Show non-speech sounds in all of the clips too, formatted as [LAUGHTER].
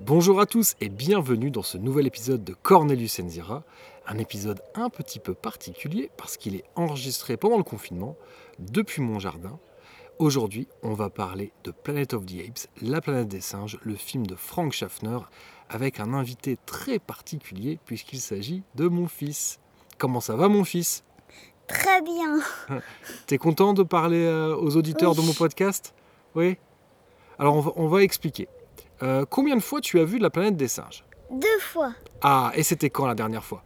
Bonjour à tous et bienvenue dans ce nouvel épisode de Cornelius Enzira, un épisode un petit peu particulier parce qu'il est enregistré pendant le confinement depuis mon jardin. Aujourd'hui, on va parler de Planet of the Apes, La planète des singes, le film de Frank Schaffner, avec un invité très particulier puisqu'il s'agit de mon fils. Comment ça va mon fils? Très bien. [LAUGHS] T'es content de parler euh, aux auditeurs Oui. de mon podcast? Oui? Alors on va, on va expliquer. Euh, combien de fois tu as vu La planète des singes Deux fois. Ah, et c'était quand la dernière fois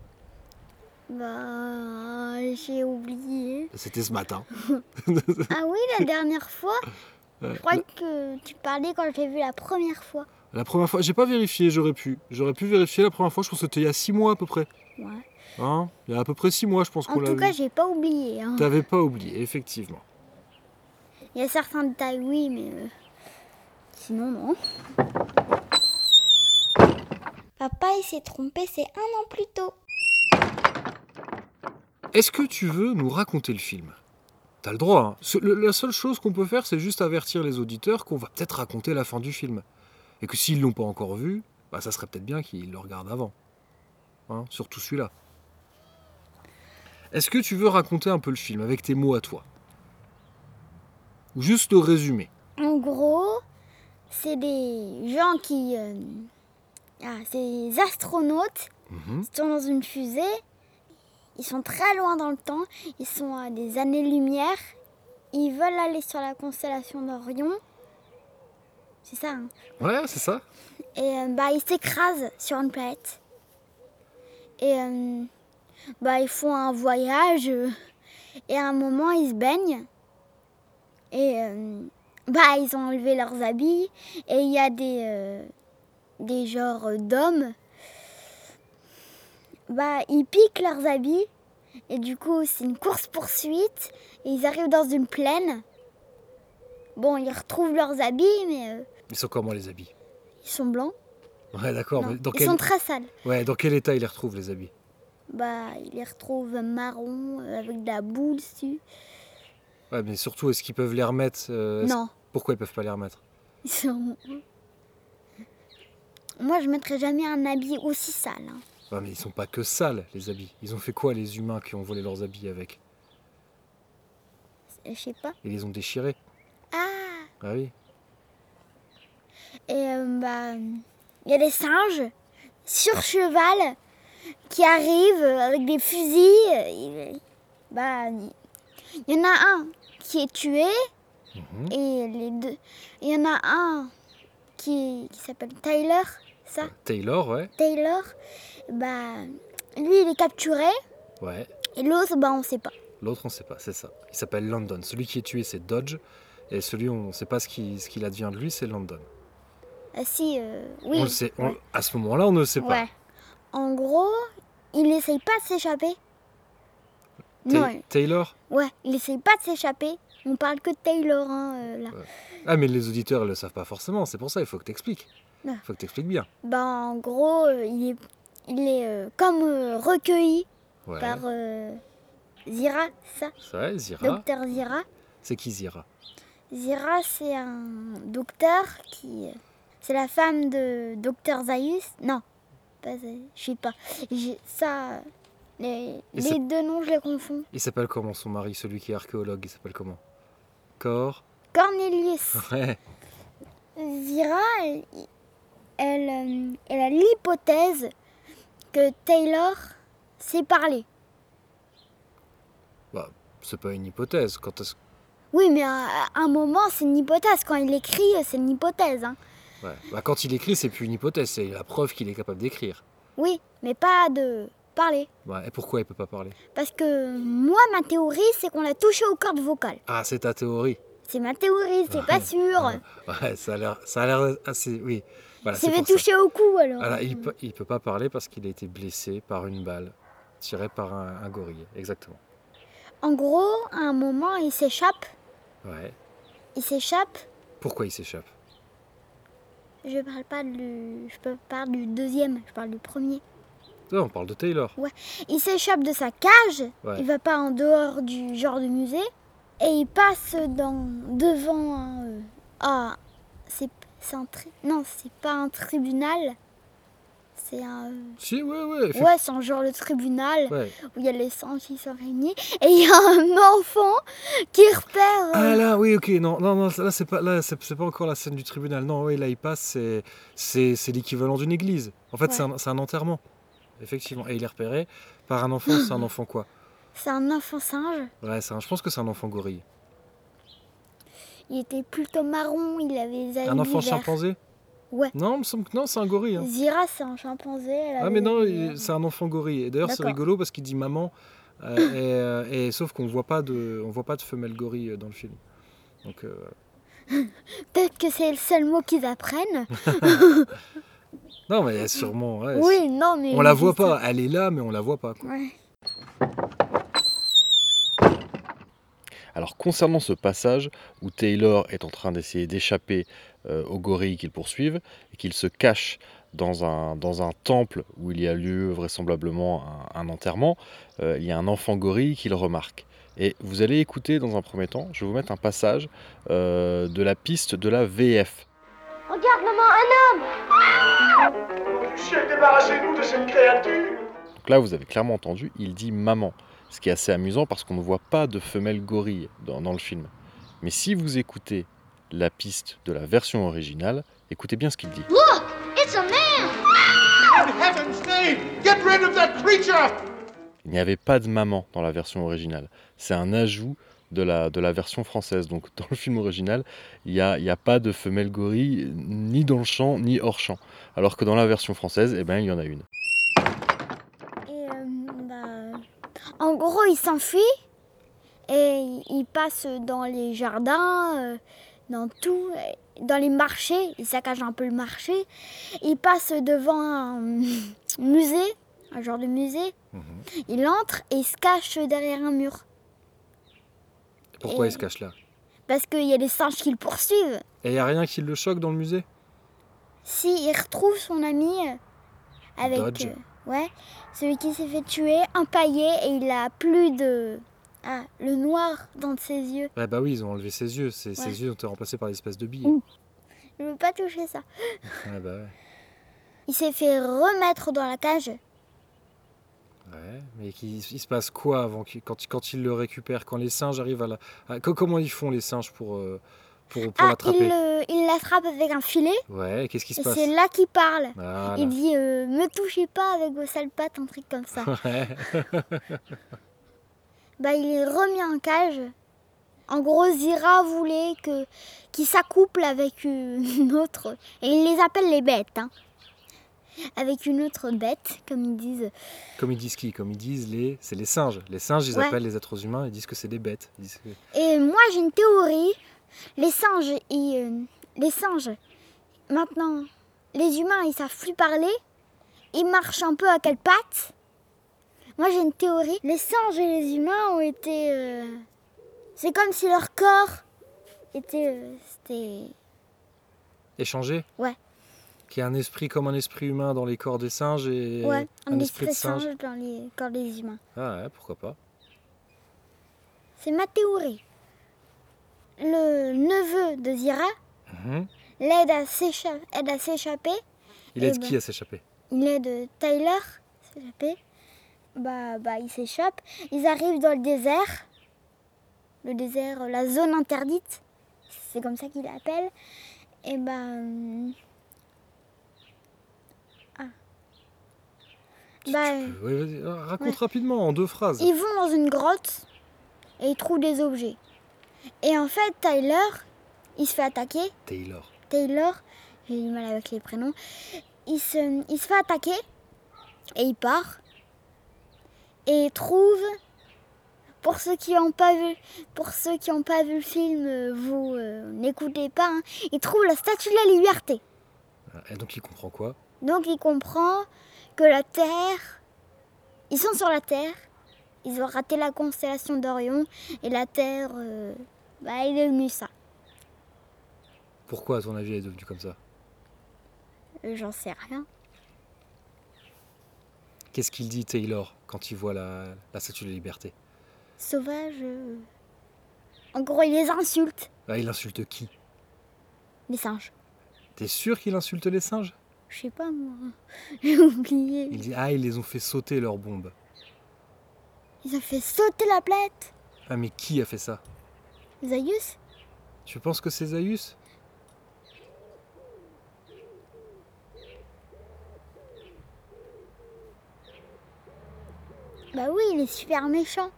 Bah, j'ai oublié. C'était ce matin. [LAUGHS] Ah oui, la dernière fois Ouais. Je crois que tu parlais quand j'ai vu la première fois. La première fois, j'ai pas vérifié, j'aurais pu. J'aurais pu vérifier la première fois, je pense que c'était il y a six mois à peu près. Ouais. Hein? Il y a à peu près six mois, je pense En qu'on l'a tout vu. cas, j'ai pas oublié. hein. T'avais pas oublié, effectivement. Il y a certains détails, oui, mais euh, sinon, non. Papa, il s'est trompé, c'est un an plus tôt. Est-ce que tu veux nous raconter le film? T'as le droit. hein. La seule chose qu'on peut faire, c'est juste avertir les auditeurs qu'on va peut-être raconter la fin du film. Et que s'ils l'ont pas encore vu, bah, ça serait peut-être bien qu'ils le regardent avant. Hein, surtout celui-là. Est-ce que tu veux raconter un peu le film avec tes mots à toi? Ou juste le résumer? En gros, c'est des gens qui. euh, Ah, c'est des astronautes Mhm. Ils sont dans une fusée. Ils sont très loin dans le temps. Ils sont à des années-lumière. Ils veulent aller sur la constellation d'Orion. C'est ça. hein. Ouais, c'est ça. Et euh, bah, ils s'écrasent sur une planète. Et euh, bah, ils font un voyage. et à un moment, ils se baignent. Et bah, ils ont enlevé leurs habits. Et il y a des, euh, des genres d'hommes. Bah, ils piquent leurs habits. Et du coup, c'est une course-poursuite. Et ils arrivent dans une plaine. Bon, ils retrouvent leurs habits, mais euh, Ils sont comment les habits? ils sont blancs. Ouais, d'accord. Mais dans ils quel... sont très sales. Ouais, dans quel état ils les retrouvent les habits? Bah, ils les retrouvent marron euh, avec de la boule dessus. Ouais, mais surtout, est-ce qu'ils peuvent les remettre euh, Non, Pourquoi ils peuvent pas les remettre? Ils sont. Moi, je mettrais jamais un habit aussi sale. hein. Mais ils sont pas que sales, les habits. Ils ont fait quoi, les humains qui ont volé leurs habits avec? Je sais pas. Ils les ont déchirés. Ah Ah oui. Et euh, bah, il y a des singes sur cheval qui arrivent avec des fusils. Il- Bah, il y en a un qui est tué Mhm. et les deux. Il y en a un qui, qui s'appelle Tyler, ça Taylor, ouais. Taylor, bah, lui il est capturé Ouais. et l'autre, bah, on sait pas. L'autre, on sait pas, c'est ça. Il s'appelle London. Celui qui est tué, c'est Dodge. Et celui, on sait pas ce qui- ce qu'il advient de lui, c'est London. Ah, si, euh, oui. On le sait. on-. À ce moment-là, on ne le sait pas. Ouais. En gros, il essaye pas de s'échapper. Ta- Taylor ouais, il essaye pas de s'échapper. On parle que de Taylor, hein, euh, là. Ah, mais les auditeurs, ils le savent pas forcément. C'est pour ça, il faut que tu expliques. Ouais. Il faut que tu expliques bien. Bah, en gros, euh, il est, il est euh, comme euh, recueilli Ouais. par euh, Zira, ça? C'est vrai, Zira. Docteur Zira. C'est qui Zira? Zira, c'est un docteur qui. C'est la femme de Docteur Zaius. Non, pas Zaius, je sais pas. J'ai- Ça. Les, deux noms, je les confonds. Il s'appelle comment son mari, celui qui est archéologue Il s'appelle comment? Cor? Cornelius. Ouais. Zira, elle, elle, euh, elle a l'hypothèse que Taylor sait parler. Bah, c'est pas une hypothèse. Quand est-ce- Oui, mais à, à un moment, c'est une hypothèse. Quand il écrit, c'est une hypothèse. hein. ouais. bah, quand il écrit, c'est plus une hypothèse, c'est la preuve qu'il est capable d'écrire. Oui, mais pas de parler. Ouais, et pourquoi il peut pas parler? Parce que moi, ma théorie, c'est qu'on l'a touché aux cordes vocales. Ah, c'est ta théorie. C'est ma théorie, c'est pas sûr. [LAUGHS] Ouais, ça a l'air, ça a l'air assez. Oui. Voilà, C'est pour ça. au cou alors. Voilà, il peut, il peut pas parler parce qu'il a été blessé par une balle tirée par un, un gorille. Exactement. En gros, à un moment, il s'échappe. Ouais. Il s'échappe. Pourquoi il s'échappe? Je parle pas du. Je parle du deuxième, je parle du premier. On parle de Taylor. Il s'échappe de sa cage, Ouais. il va pas en dehors du genre de musée, et il passe dans, devant un. euh, ah, c'est C'est un tri... Non, c'est pas un tribunal. C'est un. Si, ouais, ouais. Ouais, c'est un genre de tribunal ouais. où il y a les singes qui sont réunis et il y a un enfant qui repère. Ah euh, là, oui, ok, non, non, non là c'est pas, là c'est c'est pas encore la scène du tribunal. Non, oui, là il passe, c'est, c'est, c'est l'équivalent d'une église. En fait, c'est Ouais. un, c'est un enterrement, effectivement. Et il est repéré par un enfant. C'est un enfant quoi? C'est un enfant singe. Ouais, c'est un- je pense que c'est un enfant gorille. Il était plutôt marron, il avait les Un enfant verts. chimpanzé? Ouais. Non, il me semble que non, c'est un gorille. hein. Zira, c'est un chimpanzé. elle Ah avait mais non, les il- verts. c'est un enfant gorille. Et d'ailleurs c'est D'accord. rigolo parce qu'il dit maman. euh, et, euh, et sauf qu'on voit pas de, on voit pas de femelle gorille euh, dans le film. Donc euh, [LAUGHS] Peut-être que c'est le seul mot qu'ils apprennent. [LAUGHS] non, mais sûrement. ouais, oui, non, mais. On la voit pas. Elle est là, mais on la voit pas. quoi. Ouais. Alors concernant ce passage où Taylor est en train d'essayer d'échapper euh, aux gorilles qu'ils poursuivent et qu'il se cache dans un, dans un temple où il y a lieu vraisemblablement un, un enterrement, euh, il y a un enfant gorille qui le remarque. Et vous allez écouter dans un premier temps, je vais vous mettre un passage euh, de la piste de la VF. Regarde, maman, un homme Chien, débarrassez-nous de cette créature Donc là, vous avez clairement entendu, il dit maman. Ce qui est assez amusant parce qu'on ne voit pas de femelle gorille dans, dans le film. Mais si vous écoutez la piste de la version originale, écoutez bien ce qu'il dit. It's a man In heaven's name, get rid of that creature Il n'y avait pas de maman dans la version originale. C'est un ajout de la, de la version française. Donc [LAUGHS] dans le film original, il n'y a, il y a pas de femelle gorille ni dans le champ ni hors champ. Alors que dans la version française, eh ben, il y en a une. Et euh, bah, en gros, il s'enfuit et il passe dans les jardins, euh, dans tout, dans les marchés. Il saccage un peu le marché. Il passe devant un [LAUGHS] musée, un genre de musée. Il entre et il se cache derrière un mur Pourquoi Et- il se cache là? parce qu'il y a des singes qui le poursuivent. Et il n'y a rien qui le choque dans le musée? Si il retrouve son ami avec Dodge. euh, ouais, celui qui s'est fait tuer, empaillé et il a plus de ah, le noir dans ses yeux. Ah bah oui, ils ont enlevé ses yeux. Ses, Ouais. ses yeux ont été remplacés par des espèces de billes. Ouh. Je veux pas toucher ça. Ah bah ouais. Il s'est fait remettre dans la cage. Ouais, mais il, se passe quoi avant qu'il- quand, quand ils le récupèrent Quand les singes arrivent à la. à- comment ils font les singes pour, euh, pour, pour ah, il l'attraper il l'attrape avec un filet Ouais, qu'est-ce qui se et passe c'est là qu'il parle. Voilà. Il dit euh, me touchez pas avec vos sales pattes, un truc comme ça. [LAUGHS] Ouais. [LAUGHS] bah il est remis en cage. En gros, Zira voulait que qu'il s'accouple avec [LAUGHS] une autre. Et il les appelle les bêtes. hein. Avec une autre bête, comme ils disent. Comme ils disent qui? Comme ils disent les. C'est les singes. Les singes, ils Ouais. appellent les êtres humains, ils disent que c'est des bêtes. Ils disent que- Et moi, j'ai une théorie. Les singes, ils, euh, les singes, maintenant, les humains, ils savent plus parler. Ils marchent un peu à quatre pattes. Moi, j'ai une théorie. Les singes et les humains ont été. euh, c'est comme si leur corps était. euh. Échanger Ouais. Qu'il y a un esprit comme un esprit humain dans les corps des singes et ouais, un, un esprit esprit de singe. singe dans les corps des humains. Ah ouais, pourquoi pas C'est ma théorie. Le neveu de Zira Mhm. l'aide à s'écha- aide à s'échapper. Il aide ben. qui à s'échapper? Il aide Tyler à s'échapper. Bah, bah, il s'échappe. Ils arrivent dans le désert. Le désert, la zone interdite. C'est comme ça qu'il l'appelle. Et bah. hum, Ah. Bah, ouais, vas-y, euh, Raconte rapidement, en deux phrases. ils vont dans une grotte et ils trouvent des objets. Et en fait, Tyler, il se fait attaquer. Taylor. Taylor, j'ai du mal avec les prénoms, il se, il se fait attaquer et il part. Et il trouve, pour ceux qui n'ont pas vu, pour ceux qui n'ont pas vu le film, euh, vous euh, n'écoutez pas, hein, il trouve la statue de la liberté. Et donc il comprend quoi? Donc il comprend que la Terre, ils sont sur la Terre, ils ont raté la constellation d'Orion et la Terre, euh, bah, elle est devenue ça. Pourquoi, à ton avis, elle est devenue comme ça? Euh, J'en sais rien. Qu'est-ce qu'il dit, Taylor, quand il voit la, la statue de la liberté? Sauvage. euh, En gros, il les insulte, ah, Il insulte qui? Les singes. T'es sûr qu'il insulte les singes? Je sais pas moi. [LAUGHS] J'ai oublié. Il dit Ah, ils les ont fait sauter leurs bombes. Ils ont fait sauter la planète. Ah, mais qui a fait ça? Zaius? Tu penses que c'est Zaius? Bah oui, il est super méchant.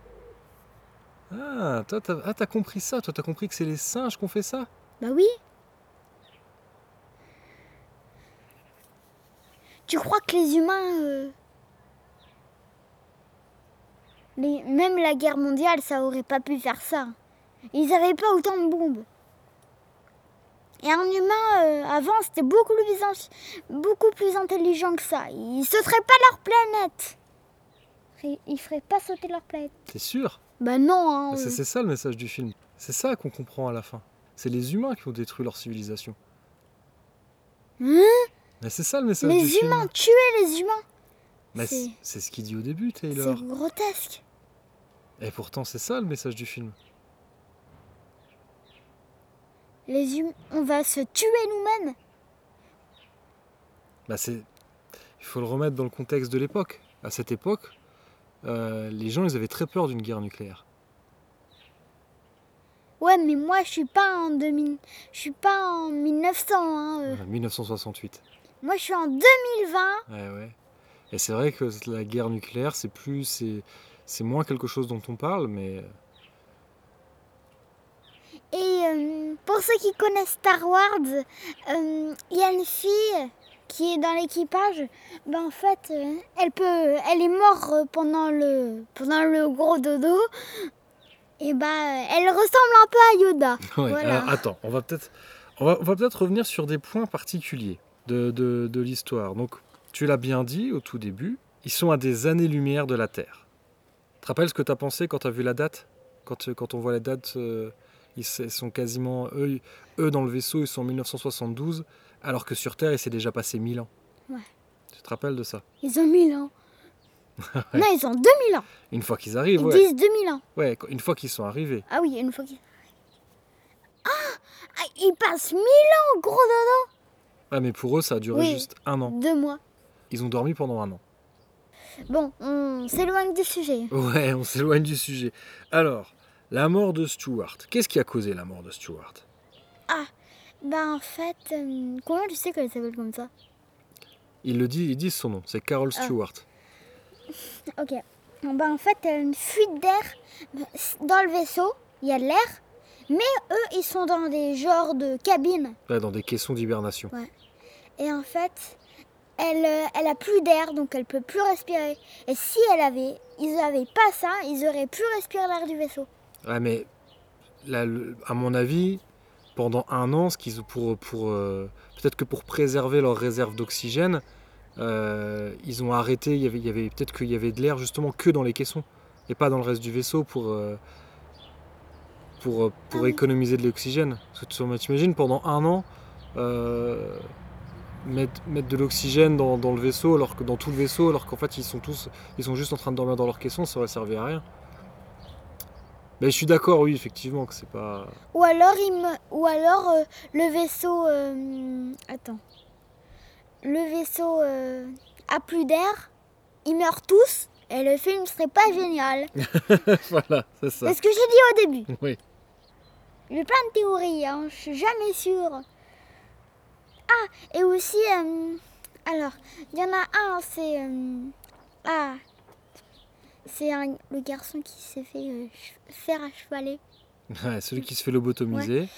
Ah, toi, t'as ah, t'as compris ça? Toi, t'as compris que c'est les singes qui ont fait ça? Bah oui. Tu crois que les humains... euh, les- Même la guerre mondiale, ça aurait pas pu faire ça. Ils avaient pas autant de bombes. Et un humain, euh, avant, c'était beaucoup plus, beaucoup plus intelligent que ça. Ils sauteraient pas leur planète. Ils- feraient pas sauter leur planète. T'es sûr? Bah non, hein. C'est c'est ça le message du film. C'est ça qu'on comprend à la fin. C'est les humains qui ont détruit leur civilisation. Hein? Mais c'est ça le message du Les film. humains, tuer les humains. Mais c'est- ce qu'il dit au début, Taylor. C'est grotesque. Et pourtant, c'est ça le message du film. Les humains, on va se tuer nous-mêmes. Bah, c'est. Il faut le remettre dans le contexte de l'époque. À cette époque, euh, les gens, ils avaient très peur d'une guerre nucléaire. Ouais, mais moi, je suis pas en 2000, je suis pas en 1900. Hein, euh. Euh, 1968. Moi, je suis en 2020. Ouais, ouais. Et c'est vrai que la guerre nucléaire, c'est plus, c'est, c'est moins quelque chose dont on parle, mais Et euh, pour ceux qui connaissent Star Wars, euh, il y a une fille qui est dans l'équipage. Ben, en fait, euh, elle peut, elle est morte pendant le, pendant le gros dodo. Et bah, elle ressemble un peu à Yoda. Ouais, Voilà. alors, attends, on va peut-être, on va, on va peut-être revenir sur des points particuliers de, de, de l'histoire. Donc, tu l'as bien dit au tout début, ils sont à des années-lumière de la Terre. Tu te rappelles ce que tu as pensé quand tu as vu la date? Quand, euh, quand on voit la date, euh, ils sont quasiment, eux, eux dans le vaisseau, ils sont en 1972, alors que sur Terre, il s'est déjà passé 1000 ans. Ouais. Tu te rappelles de ça? Ils ont 1000 ans. [LAUGHS] Non, ils ont 2000 ans. Une fois qu'ils arrivent, Ils ouais. disent 2000 ans. Ouais, une fois qu'ils sont arrivés. Ah oui, une fois qu'ils. Ah, ah, Ils passent 1000 ans, gros dodo. Ouais, mais pour eux, ça a duré Oui. juste un an. Deux mois. Ils ont dormi pendant un an. Bon, on s'éloigne du sujet. Ouais, on s'éloigne du sujet. Alors, la mort de Stuart. Qu'est-ce qui a causé la mort de Stuart? Bah en fait, euh, comment tu sais qu'elle s'appelle comme ça? Il le dit, ils disent son nom, c'est Carol Ah. Stewart. [LAUGHS] Ok. Bah en fait, elle a une fuite d'air dans le vaisseau. Il y a de l'air. Mais eux, ils sont dans des genres de cabines. Ouais, dans des caissons d'hibernation. Et en fait, elle, euh, elle a plus d'air, donc elle peut plus respirer. Et si elle avait, ils avaient pas ça, ils auraient pu respirer l'air du vaisseau. Ouais, mais là, à mon avis, pendant un an, ce qu'ils ont pour, pour euh, peut-être que pour préserver leur réserve d'oxygène, euh, ils ont arrêté. Il y avait, il y avait peut-être qu'il y avait de l'air justement que dans les caissons et pas dans le reste du vaisseau pour euh, pour, pour Ah oui. économiser de l'oxygène. Parce que tu t'imagines pendant un an mettre, mettre de l'oxygène dans, dans le vaisseau alors que dans tout le vaisseau alors qu'en fait ils sont tous ils sont juste en train de dormir dans leur caisson, ça aurait servi à rien. Mais je suis d'accord, oui, effectivement, que c'est pas. Ou alors, il me... Ou alors euh, le vaisseau... euh, Attends. Le vaisseau euh, a plus d'air, ils meurent tous, et le film serait pas génial. [LAUGHS] voilà, c'est ça. C'est ce que j'ai dit au début. Oui. J'ai plein de théories, hein, je suis jamais sûre. Ah, et aussi, euh, alors, il y en a un, c'est... euh, ah, c'est un- le garçon qui s'est fait euh, faire à chevaler. [LAUGHS] Ouais, celui qui se fait lobotomiser.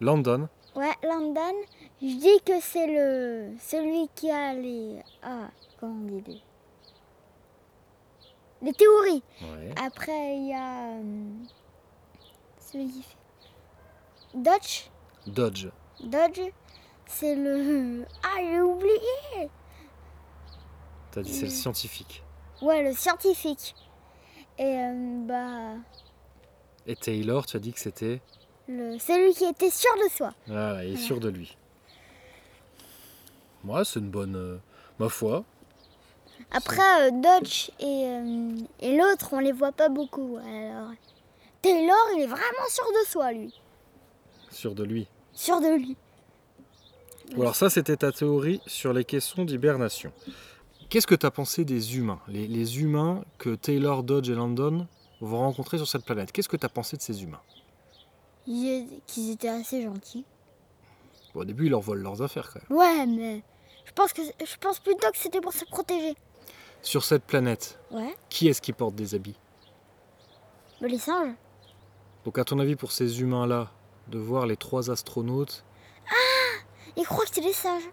Landon. Ouais, London, je dis que c'est le celui qui a les... Ah, comment on dit les... Les théories. Ouais. Après, il y a... celui qui fait... Dodge Dodge. Dodge, c'est le. Ah, j'ai oublié T'as dit c'est le Mm. scientifique. Ouais, le scientifique. Et euh, bah. Et Taylor, tu as dit que c'était. Le... Celui qui était sûr de soi. Voilà, il est sûr de lui. Moi, c'est une bonne. euh, ma foi. Après, euh, Dodge et, euh, et l'autre, on les voit pas beaucoup. Alors. Taylor, il est vraiment sûr de soi, lui. Sûr de lui. Sûr de lui. Alors ça, c'était ta théorie sur les caissons d'hibernation. Qu'est-ce que tu as pensé des humains? Les, les humains que Taylor, Dodge et Landon vont rencontrer sur cette planète. Qu'est-ce que tu as pensé de ces humains? Ils- Qu'ils étaient assez gentils. Bon, Au début, ils leur volent leurs affaires quand même. Ouais, mais je pense, que, je pense plutôt que c'était pour se protéger. Sur cette planète, Ouais. qui est-ce qui porte des habits? Bah, les singes. Donc à ton avis, pour ces humains-là, de voir les trois astronautes, Ils croient que c'est des singes.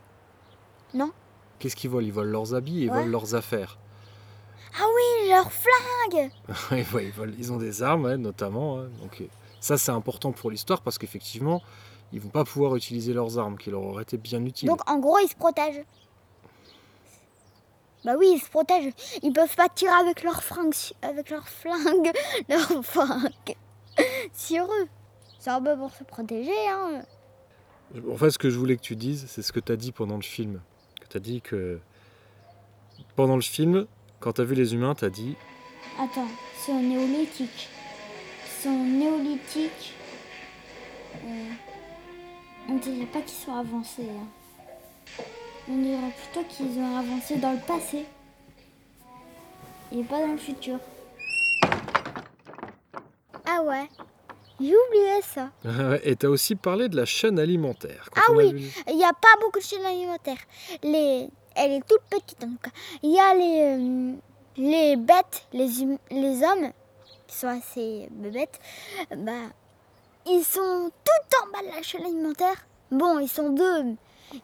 qu'est-ce qu'ils volent? Ils volent leurs habits et ils Ouais. volent leurs affaires. Ah oui, leurs flingues [LAUGHS] Ouais, ils, volent- ils ont des armes, ouais, notamment. ouais. Donc euh, ça, c'est important pour l'histoire parce qu'effectivement, ils vont pas pouvoir utiliser leurs armes qui leur auraient été bien utiles. Donc en gros, ils se protègent. Bah oui, ils se protègent. Ils peuvent pas tirer avec leurs fringues, avec leurs flingues, [LAUGHS] leurs fringues sur eux. C'est un peu pour se protéger, hein. En fait, ce que je voulais que tu dises, c'est ce que tu as dit pendant le film. Tu as dit que pendant le film, quand tu as vu les humains, tu as dit Attends, c'est au néolithique. C'est néolithique. Euh, on dirait pas qu'ils sont avancés. hein. On dirait plutôt qu'ils ont avancé dans le passé. Et pas dans le futur. Ah ouais, j'ai oublié ça. [LAUGHS] Et tu as aussi parlé de la chaîne alimentaire. Quand Ah oui. Il n'y a pas beaucoup de chaînes alimentaires. Les... Elle est toute petite en tout cas. Il y a les, euh, les bêtes, les, hum- les hommes, qui sont assez bêtes, bah, ils sont tout en bas de la chaîne alimentaire. Bon, ils sont deux.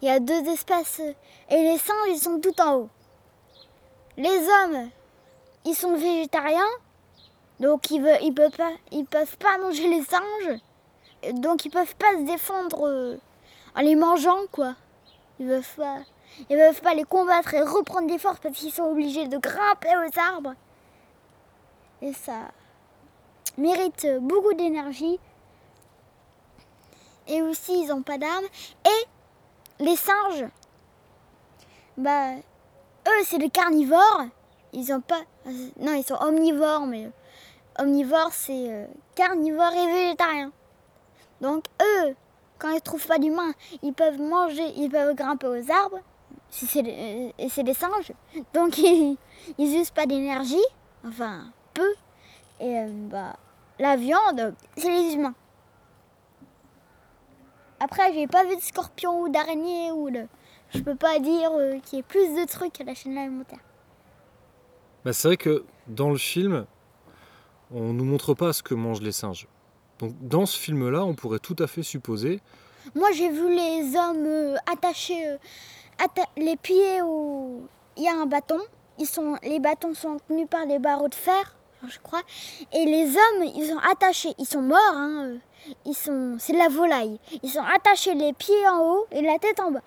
Il y a deux espèces. Et les singes, ils sont tout en haut. Les hommes, ils sont végétariens. Donc ils ne peuvent, pas, manger les singes. Donc ils peuvent pas se défendre euh, en les mangeant, quoi. Ils peuvent pas, ils peuvent pas les combattre et reprendre des forces parce qu'ils sont obligés de grimper aux arbres. Et ça mérite beaucoup d'énergie. Et aussi, ils n'ont pas d'armes. Et les singes, bah, eux, c'est des carnivores. Ils ont pas. Non, ils sont omnivores, mais omnivores, c'est euh, carnivore et végétarien. Donc eux, quand ils trouvent pas d'humains, ils peuvent manger, ils peuvent grimper aux arbres. Si c'est des- euh, et c'est des singes, donc [LAUGHS] ils, ils pas d'énergie, enfin peu. Et euh, bah la viande, c'est les humains. Après, j'ai pas vu de scorpion ou d'araignée ou de. Je peux pas dire euh, qu'il y ait plus de trucs à la chaîne alimentaire. Bah, c'est vrai que dans le film, on nous montre pas ce que mangent les singes. Donc dans ce film-là, on pourrait tout à fait supposer Moi, j'ai vu les hommes euh, attachés, euh, atta- les pieds au. Il y a un bâton. Ils sont, les bâtons sont tenus par des barreaux de fer, je crois. Et les hommes, ils sont attachés. Ils sont morts. Hein, euh. ils sont, c'est de la volaille. Ils sont attachés les pieds en haut et la tête en bas.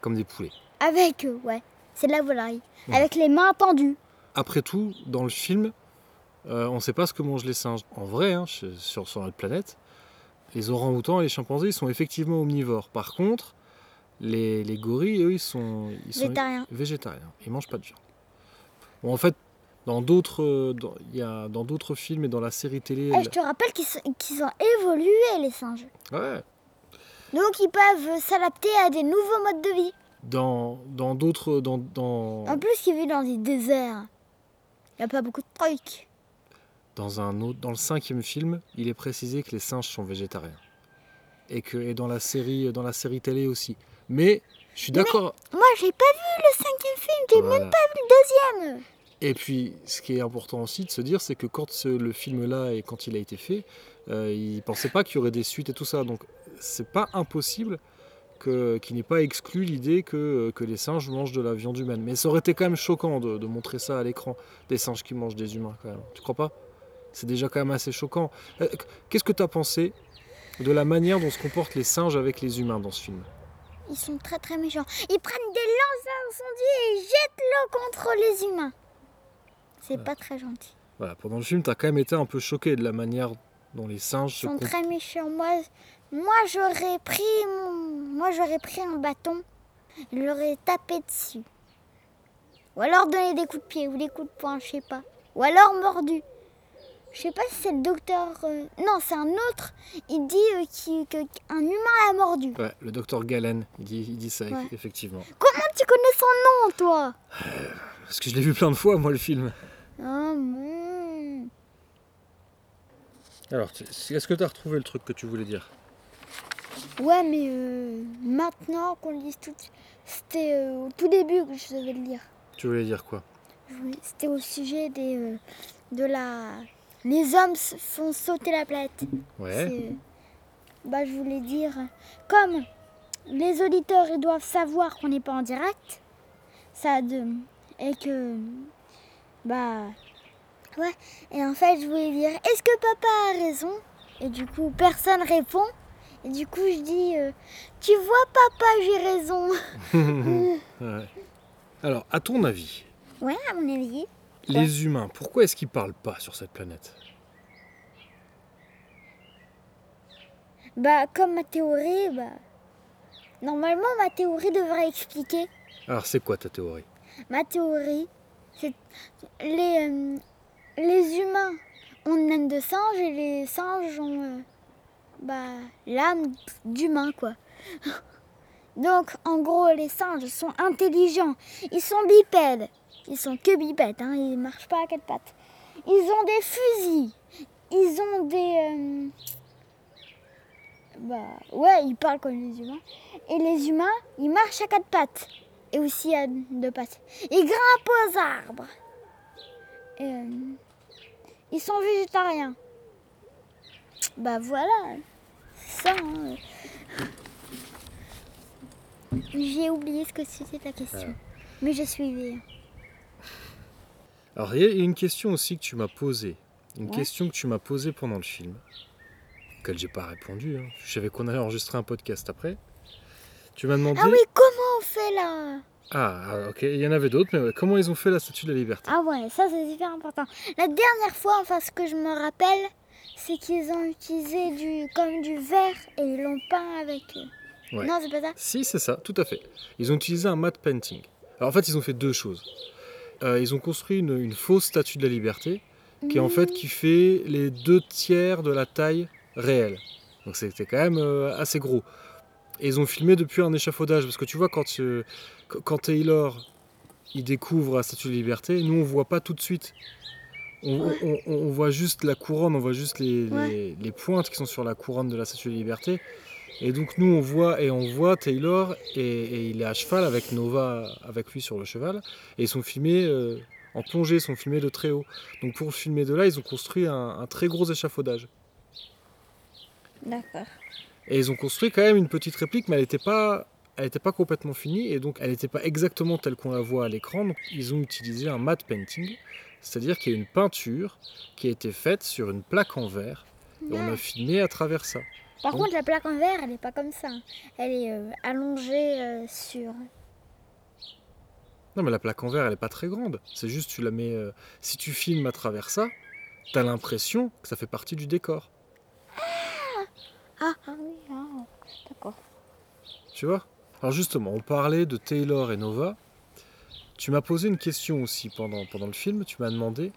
comme des poulets. Avec eux, ouais. C'est de la volaille. Ouais. Avec les mains tendues. Après tout, dans le film, euh, on ne sait pas ce que mangent les singes. En vrai, hein, sur, sur notre planète, les orang-outans et les chimpanzés ils sont effectivement omnivores. Par contre, les, les gorilles, eux, ils sont, ils sont Végétariens. végétariens. Ils mangent pas de viande. Bon, en fait, dans d'autres, dans, il y a, dans d'autres films et dans la série télé, Eh, je te rappelle qu'ils sont, qu'ils ont évolué, les singes. ouais, Donc, ils peuvent s'adapter à des nouveaux modes de vie. dans, dans d'autres, dans, dans, En plus, ils vivent dans des déserts. Il n'y a pas beaucoup de trucs. Dans un autre, dans le cinquième film, il est précisé que les singes sont végétariens. Et que et dans la série, dans la série télé aussi. Mais je suis d'accord. Moi, j'ai pas vu le cinquième film, j'ai Voilà. même pas vu le deuxième. Et puis, ce qui est important aussi de se dire, c'est que quand ce- le film-là et quand il a été fait, euh, il pensait pas qu'il y aurait des suites et tout ça. Donc, c'est pas impossible que- qu'il n'ait pas exclu l'idée que, que les singes mangent de la viande humaine. Mais ça aurait été quand même choquant de, de montrer ça à l'écran, des singes qui mangent des humains, quand même. Tu crois pas? C'est déjà quand même assez choquant. Euh, Qu'est-ce que tu as pensé de la manière dont se comportent les singes avec les humains dans ce film? Ils sont très très méchants. Ils prennent des lances à incendie et ils jettent l'eau contre les humains. C'est pas très gentil. voilà, Pendant le film, tu as quand même été un peu choqué de la manière dont les singes Ils se sont très méchants. Moi, moi j'aurais pris mon... moi j'aurais pris un bâton et l'aurais tapé dessus. Ou alors donné des coups de pied ou des coups de poing, je sais pas. Ou alors mordu. Je sais pas si c'est le docteur. euh, Non, c'est un autre. Il dit euh, qu'un humain l'a mordu. Ouais, le docteur Galen, il dit, il dit ça, Ouais. effectivement. Comment tu connais son nom, toi? Parce que je l'ai vu plein de fois, moi, le film. Oh, mon. Alors, est-ce que tu as retrouvé le truc que tu voulais dire? Ouais, mais euh, maintenant qu'on le dise tout, c'était euh, au tout début que je devais le dire. Tu voulais dire quoi? C'était au sujet des, euh, de la. Les hommes font sauter la planète. Ouais. C'est- Bah, je voulais dire, comme les auditeurs ils doivent savoir qu'on n'est pas en direct, ça de et que bah ouais. Et en fait, je voulais dire, est-ce que papa a raison? Et du coup, personne répond. Et du coup, je dis, euh, tu vois, papa, j'ai raison. [LAUGHS] Ouais. Alors, à ton avis, Ouais, à mon avis. Les humains, pourquoi est-ce qu'ils parlent pas sur cette planète? Bah, comme ma théorie, bah. Normalement, ma théorie devrait expliquer. Alors, c'est quoi ta théorie? Ma théorie, c'est les, euh, les humains ont une âme de singe et les singes ont euh, bah, l'âme d'humain, quoi. [LAUGHS] Donc, en gros, les singes sont intelligents. Ils sont bipèdes. Ils sont que bipèdes, hein, ils marchent pas à quatre pattes. Ils ont des fusils. Ils ont des. euh, Bah, ouais, ils parlent comme les humains. Et les humains, ils marchent à quatre pattes. Et aussi à deux pattes. Ils grimpent aux arbres. Et, euh, ils sont végétariens. Bah voilà. C'est ça. hein. J'ai oublié ce que c'était ta question. Mais je suivais. Alors, il y a une question aussi que tu m'as posée. Une Ouais. question que tu m'as posée pendant le film. Auquel j'ai pas répondu. hein. Je savais qu'on allait enregistrer un podcast après. Tu m'as demandé. Ah oui, comment on fait là? Ah, ah, ok, il y en avait d'autres, mais ouais, comment ils ont fait la statue de la liberté? Ah ouais, ça c'est super important. La dernière fois, enfin ce que je me rappelle, c'est qu'ils ont utilisé du comme du verre et ils l'ont peint avec. euh, Ouais. Non, c'est pas ça? Si, c'est ça, tout à fait. Ils ont utilisé un matte painting. Alors en fait, ils ont fait deux choses. Euh, ils ont construit une, une fausse statue de la liberté, qui est en fait qui fait les deux tiers de la taille réelle. Donc c'était quand même euh, assez gros. Et ils ont filmé depuis un échafaudage, parce que tu vois, quand, euh, qu- quand Taylor il découvre la statue de la liberté, nous on voit pas tout de suite. On, Ouais. on- on- on voit juste la couronne, on voit juste les, Ouais. les- les pointes qui sont sur la couronne de la statue de la liberté. Et donc nous on voit et on voit Taylor et, et il est à cheval avec Nova avec lui sur le cheval et ils sont filmés euh, en plongée, ils sont filmés de très haut. Donc pour filmer de là, ils ont construit un, un très gros échafaudage. D'accord. Et ils ont construit quand même une petite réplique, mais elle n'était pas, elle était pas complètement finie et donc elle n'était pas exactement telle qu'on la voit à l'écran. Donc ils ont utilisé un matte painting, c'est-à-dire qu'il y a une peinture qui a été faite sur une plaque en verre et on a filmé à travers ça. Par Bon. contre, la plaque en verre, elle n'est pas comme ça. Elle est euh, allongée euh, sur. Non mais la plaque en verre elle est pas très grande, c'est juste tu la mets, euh, si tu filmes à travers ça, t'as l'impression que ça fait partie du décor, Ah, ah oui, ah, d'accord. tu vois? Alors justement, on parlait de Taylor et Nova. Tu m'as posé une question aussi pendant, pendant le film, tu m'as demandé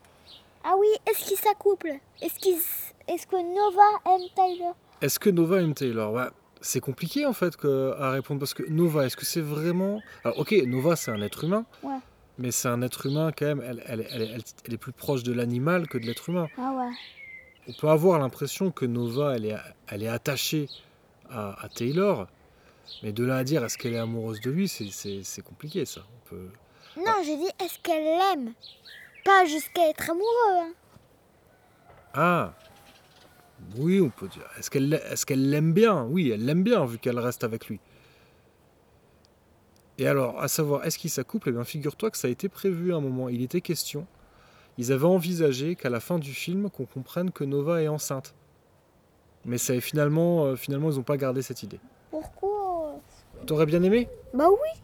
Ah oui, est-ce qu'ils s'accouplent? Est-ce qu'ils, est-ce que Nova aime Tyler Est-ce que Nova aime Taylor? Bah, C'est compliqué en fait que- à répondre parce que Nova, est-ce que c'est vraiment. Alors ok, Nova c'est un être humain, Ouais. mais c'est un être humain quand même, elle, elle- elle- elle- elle est plus proche de l'animal que de l'être humain. Ah ouais. On peut avoir l'impression que Nova, elle est, elle est attachée à, à Taylor, mais de là à dire est-ce qu'elle est amoureuse de lui, c'est- compliqué ça. On peut... Non, j'ai dit est-ce qu'elle l'aime? Pas jusqu'à être amoureux. hein. Ah Oui, on peut dire. Est-ce qu'elle l'aime bien? Oui, elle l'aime bien vu qu'elle reste avec lui. Et alors, à savoir, est-ce qu'ils s'accouplent Eh bien, figure-toi que ça a été prévu à un moment. Il était question. Ils avaient envisagé qu'à la fin du film, qu'on comprenne que Nova est enceinte. Mais ça finalement, euh, finalement, ils n'ont pas gardé cette idée. Pourquoi? T'aurais bien aimé? Bah oui.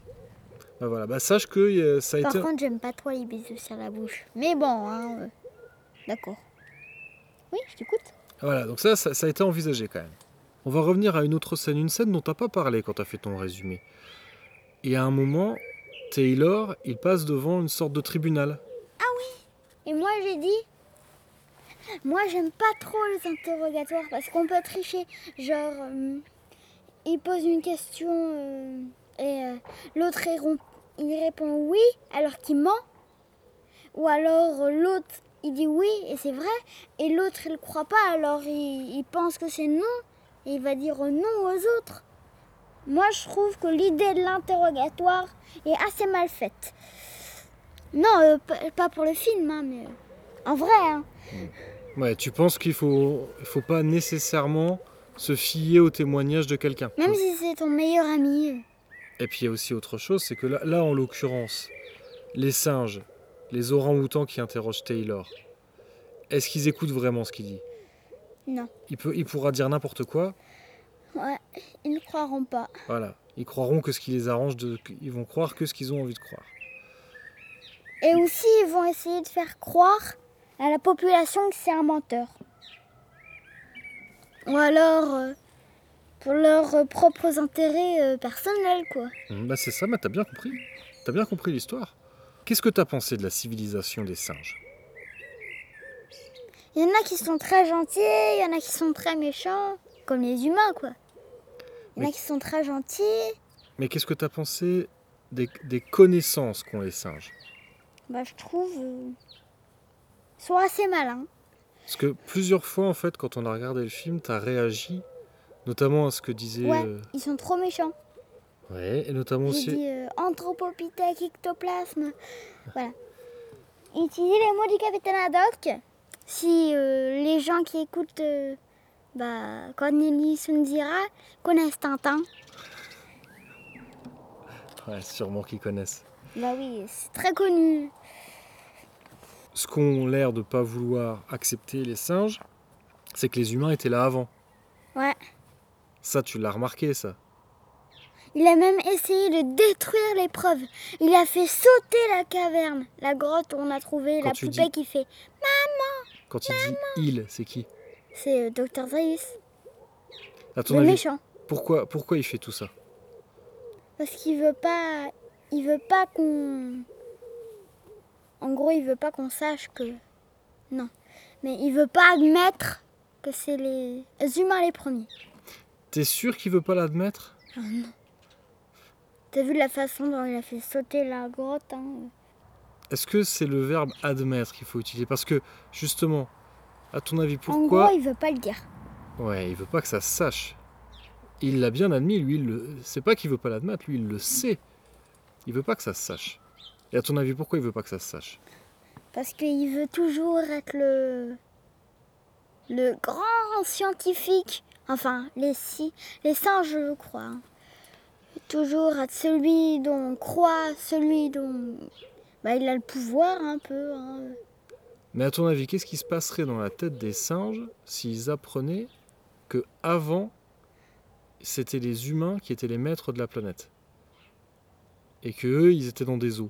Bah voilà, bah sache que euh, ça a Par été. contre, j'aime pas trop les bisous sur la bouche. Mais bon, hein. euh, D'accord. Oui, je t'écoute. Voilà, donc ça, ça, ça a été envisagé quand même. On va revenir à une autre scène, une scène dont t'as pas parlé quand t'as fait ton résumé. Et à un moment, Taylor, il passe devant une sorte de tribunal. Et moi, j'ai dit Moi, j'aime pas trop les interrogatoires parce qu'on peut tricher. Genre, euh, il pose une question euh, et euh, l'autre il, répond oui alors qu'il ment. Ou alors l'autre il dit oui et c'est vrai et l'autre il croit pas alors il, il pense que c'est non et il va dire non aux autres. Moi, je trouve que l'idée de l'interrogatoire est assez mal faite. Non, euh, pas- pour le film, hein, mais euh, en vrai. Hein. Ouais, tu penses qu'il faut, faut pas nécessairement se fier au témoignage de quelqu'un. Même si c'est ton meilleur ami. euh. Et puis il y a aussi autre chose, c'est que là, là, en l'occurrence, les singes, les orang-outans qui interrogent Taylor, est-ce qu'ils écoutent vraiment ce qu'il dit? Non. il, peut, il pourra dire n'importe quoi, Ouais, ils ne croiront pas. voilà. Ils croiront que ce qui les arrange, de, ils vont croire que ce qu'ils ont envie de croire. Et aussi, ils vont essayer de faire croire à la population que c'est un menteur. Ou alors, euh, pour leurs euh, propres intérêts euh, personnels, quoi. Bah c'est ça, bah, t'as bien compris. T'as bien compris l'histoire. Qu'est-ce que t'as pensé de la civilisation des singes? Il y en a qui sont très gentils, il y en a qui sont très méchants, comme les humains, quoi. Il y en a qui sont très gentils. Mais qu'est-ce que t'as pensé des, des connaissances qu'ont les singes? Bah, je trouve. euh, ils sont assez malins. Parce que plusieurs fois, en fait, quand on a regardé le film, t'as réagi, notamment à ce que disait... Ouais, euh, ils sont trop méchants. Ouais, et notamment aussi... dit euh, anthropopithèque, ectoplasme. Voilà. Utilisez les mots du capitaine Haddock. Si euh, les gens qui écoutent euh, bah, Cornelis Sunzira connaissent Tintin, Ouais, sûrement qu'ils connaissent. bah oui, c'est très connu. Ce qu'ont l'air de pas vouloir accepter les singes, c'est que les humains étaient là avant. Ouais. Ça, tu l'as remarqué, ça. Il a même essayé de détruire les preuves. Il a fait sauter la caverne, la grotte où on a trouvé Quand la poupée dis- qui fait. Quand il dit il, c'est qui C'est euh, Dr Zaius, À ton le avis, méchant. pourquoi, pourquoi il fait tout ça Parce qu'il veut pas. Il veut pas qu'on. En gros, il veut pas qu'on sache que. Non. Mais il veut pas admettre que c'est les humains les premiers. T'es sûr qu'il veut pas l'admettre? T'as vu la façon dont il a fait sauter la grotte hein Est-ce que c'est le verbe admettre qu'il faut utiliser? Parce que, justement, à ton avis, En pourquoi gros, il veut pas le dire. Ouais, il veut pas que ça se sache. Il l'a bien admis, lui, il le... c'est pas qu'il veut pas l'admettre, lui, il le sait. Il veut pas que ça se sache. Et à ton avis, pourquoi il veut pas que ça se sache? Parce qu'il veut toujours être le. le grand scientifique. Enfin, les, si... les singes, je crois. Toujours être celui dont on croit, celui dont. Bah, il a le pouvoir un peu. hein. Mais à ton avis, qu'est-ce qui se passerait dans la tête des singes s'ils apprenaient que avant c'était les humains qui étaient les maîtres de la planète? Et que eux ils étaient dans des eaux?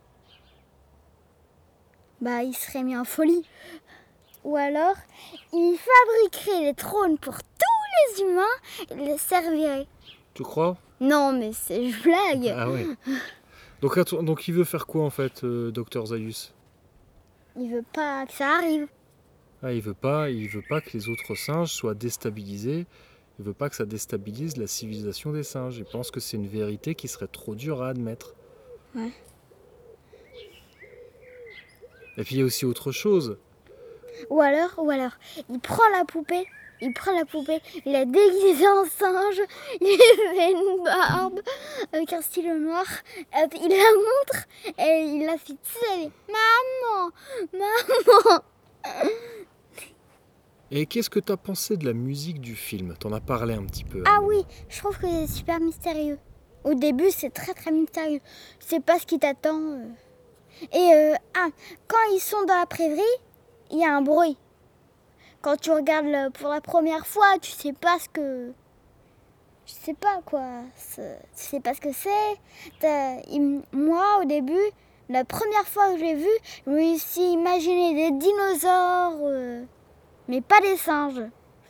Bah, il serait mis en folie. Ou alors, il fabriquerait les trônes pour tous les humains et les servirait. Tu crois? Non, mais c'est je blague. Ah ouais. Donc, donc il veut faire quoi en fait, euh, Docteur Zaius? Il veut pas que ça arrive. ah, Il veut pas, il veut pas que les autres singes soient déstabilisés. Il veut pas que ça déstabilise la civilisation des singes. Il pense que c'est une vérité qui serait trop dure à admettre. Ouais. Et puis il y a aussi autre chose. Ou alors, ou alors, il prend la poupée, il prend la poupée, il la déguisée en singe, [LAUGHS] il fait une barbe avec un stylo noir, hop, il la montre et il la fait tirer. Maman, maman. Et qu'est-ce que t'as pensé de la musique du film? T'en as parlé un petit peu. Ah oui, je trouve que c'est super mystérieux. Au début, c'est très très mystérieux. C'est pas ce qui t'attend. euh. Et euh, ah, quand ils sont dans la prairie, il y a un bruit. Quand tu regardes pour la première fois, tu sais pas ce que. Je sais pas quoi. c'est- Tu sais pas ce que c'est. Moi, au début, la première fois que j'ai vu, je me suis imaginé des dinosaures, euh, mais pas des singes.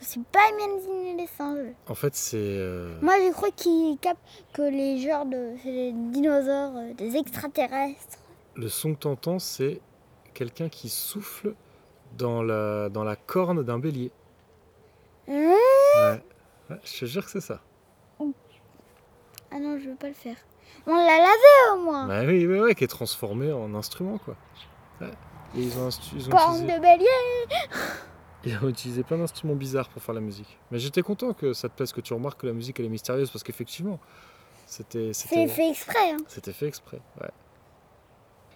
Je me suis pas imaginé des singes. En fait, c'est. euh, Moi, j'ai cru qu'ils captent que les genres de c'est des dinosaures, euh, des extraterrestres. Le son que t'entends, c'est quelqu'un qui souffle dans la, dans la corne d'un bélier. Hein Ouais. Ouais, je te jure que c'est ça. Ah non, je veux pas le faire. On l'a lavé au moins. Bah oui, ouais, ouais, qui est transformé en instrument, quoi. Ouais. Et ils ont, instu- ils ont Corne utilisé, de bélier. ils ont utilisé plein d'instruments bizarres pour faire la musique. Mais j'étais content que ça te plaise, que tu remarques que la musique elle est mystérieuse, parce qu'effectivement, c'était c'était fait exprès. hein. c'était fait exprès. Ouais.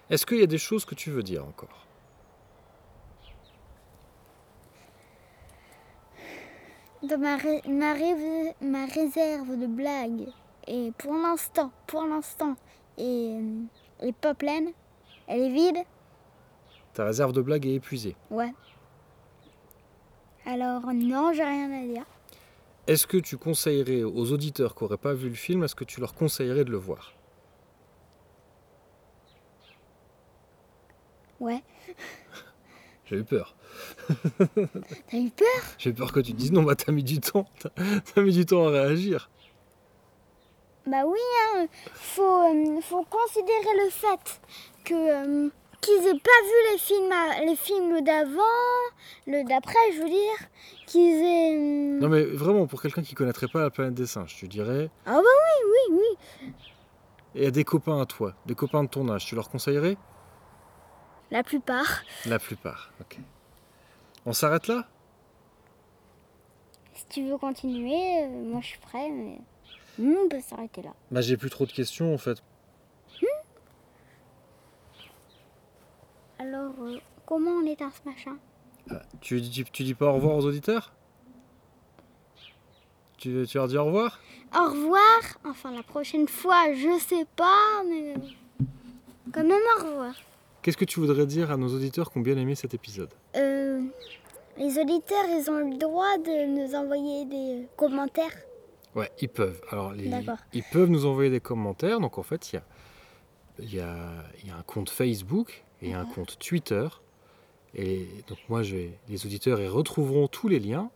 Est-ce qu'il y a des choses que tu veux dire encore? Dans ma, ré- ma, ré- ma réserve de blagues. Et pour l'instant, pour l'instant, et, et pas pleine. Elle est vide. Ta réserve de blagues est épuisée. Ouais. Alors non, j'ai rien à dire. Est-ce que tu conseillerais aux auditeurs qui n'auraient pas vu le film, est-ce que tu leur conseillerais de le voir? Ouais. [LAUGHS] J'ai eu peur. [LAUGHS] T'as eu peur? J'ai eu peur que tu dises non, bah t'as mis du temps. T'as t'as mis du temps à réagir. Bah oui, hein. Faut, euh, faut considérer le fait que euh, qu'ils aient pas vu les films, à- les films d'avant, le d'après, je veux dire, qu'ils aient. euh, Non mais vraiment, pour quelqu'un qui connaîtrait pas la planète des singes, tu dirais, Ah bah oui, oui, oui. et à des copains à toi, des copains de ton âge, tu leur conseillerais? La plupart. La plupart, ok. On s'arrête là? Si tu veux continuer, euh, moi je suis prêt, mais Hmm, on peut s'arrêter là. Bah j'ai plus trop de questions en fait. Alors, euh, comment on éteint ce machin? Ah, Tu, dis- tu dis pas au revoir aux auditeurs? Tu, tu leur dis au revoir? Au revoir? Enfin, la prochaine fois, je sais pas, mais quand même au revoir. Qu'est-ce que tu voudrais dire à nos auditeurs qui ont bien aimé cet épisode Euh, les auditeurs, ils ont le droit de nous envoyer des commentaires. Ouais, ils peuvent. Alors, les- ils peuvent nous envoyer des commentaires. Donc, en fait, il y a, il y, a, il y a un compte Facebook et un compte Twitter. Et donc, moi, je vais, les auditeurs, ils retrouveront tous les liens.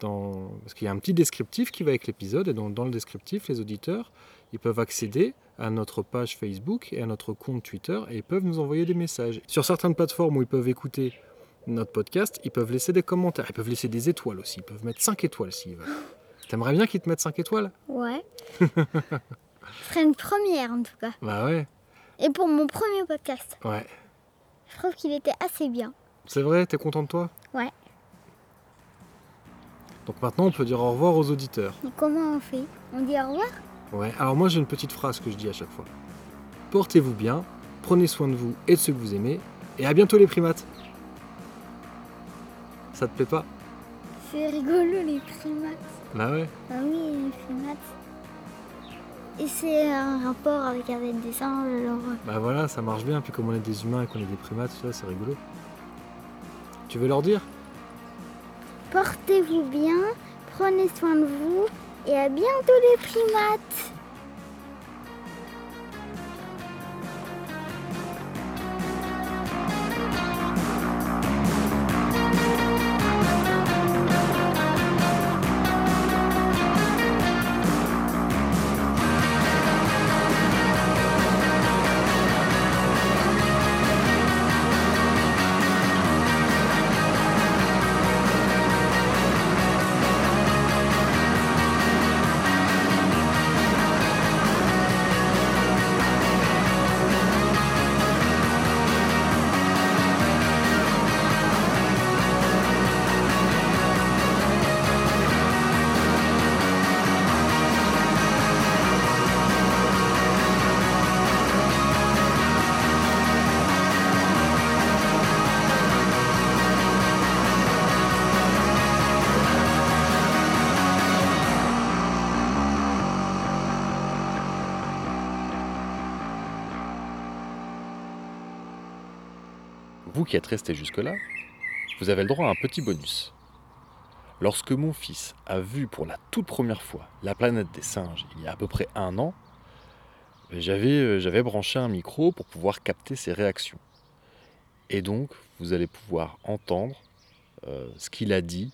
Dans, parce qu'il y a un petit descriptif qui va avec l'épisode. Et donc, dans le descriptif, les auditeurs, ils peuvent accéder à notre page Facebook et à notre compte Twitter. Et ils peuvent nous envoyer des messages. Sur certaines plateformes où ils peuvent écouter notre podcast, ils peuvent laisser des commentaires. Ils peuvent laisser des étoiles aussi. Ils peuvent mettre 5 étoiles s'ils veulent. T'aimerais bien qu'ils te mettent 5 étoiles? Ouais. [LAUGHS] Ce serait une première en tout cas. Bah ouais, Et pour mon premier podcast, ouais. je trouve qu'il était assez bien. C'est vrai, t'es content de toi? Ouais. Donc maintenant, on peut dire au revoir aux auditeurs. Et comment on fait? On dit au revoir? Ouais, alors moi j'ai une petite phrase que je dis à chaque fois. Portez-vous bien, prenez soin de vous et de ceux que vous aimez, et à bientôt les primates. Ça te plaît pas? C'est rigolo les primates. Bah ouais. Ah oui, les primates. Et c'est un rapport avec avec des singes, alors. euh, Bah voilà, ça marche bien, puis comme on est des humains et qu'on est des primates, vois, c'est rigolo. Tu veux leur dire? Portez-vous bien, prenez soin de vous et à bientôt les primates. Qui êtes resté jusque-là, vous avez le droit à un petit bonus. Lorsque mon fils a vu pour la toute première fois la planète des singes il y a à peu près un an, j'avais, euh, branché un micro pour pouvoir capter ses réactions. Et donc, vous allez pouvoir entendre euh, ce qu'il a dit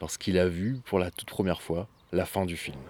lorsqu'il a vu pour la toute première fois la fin du film.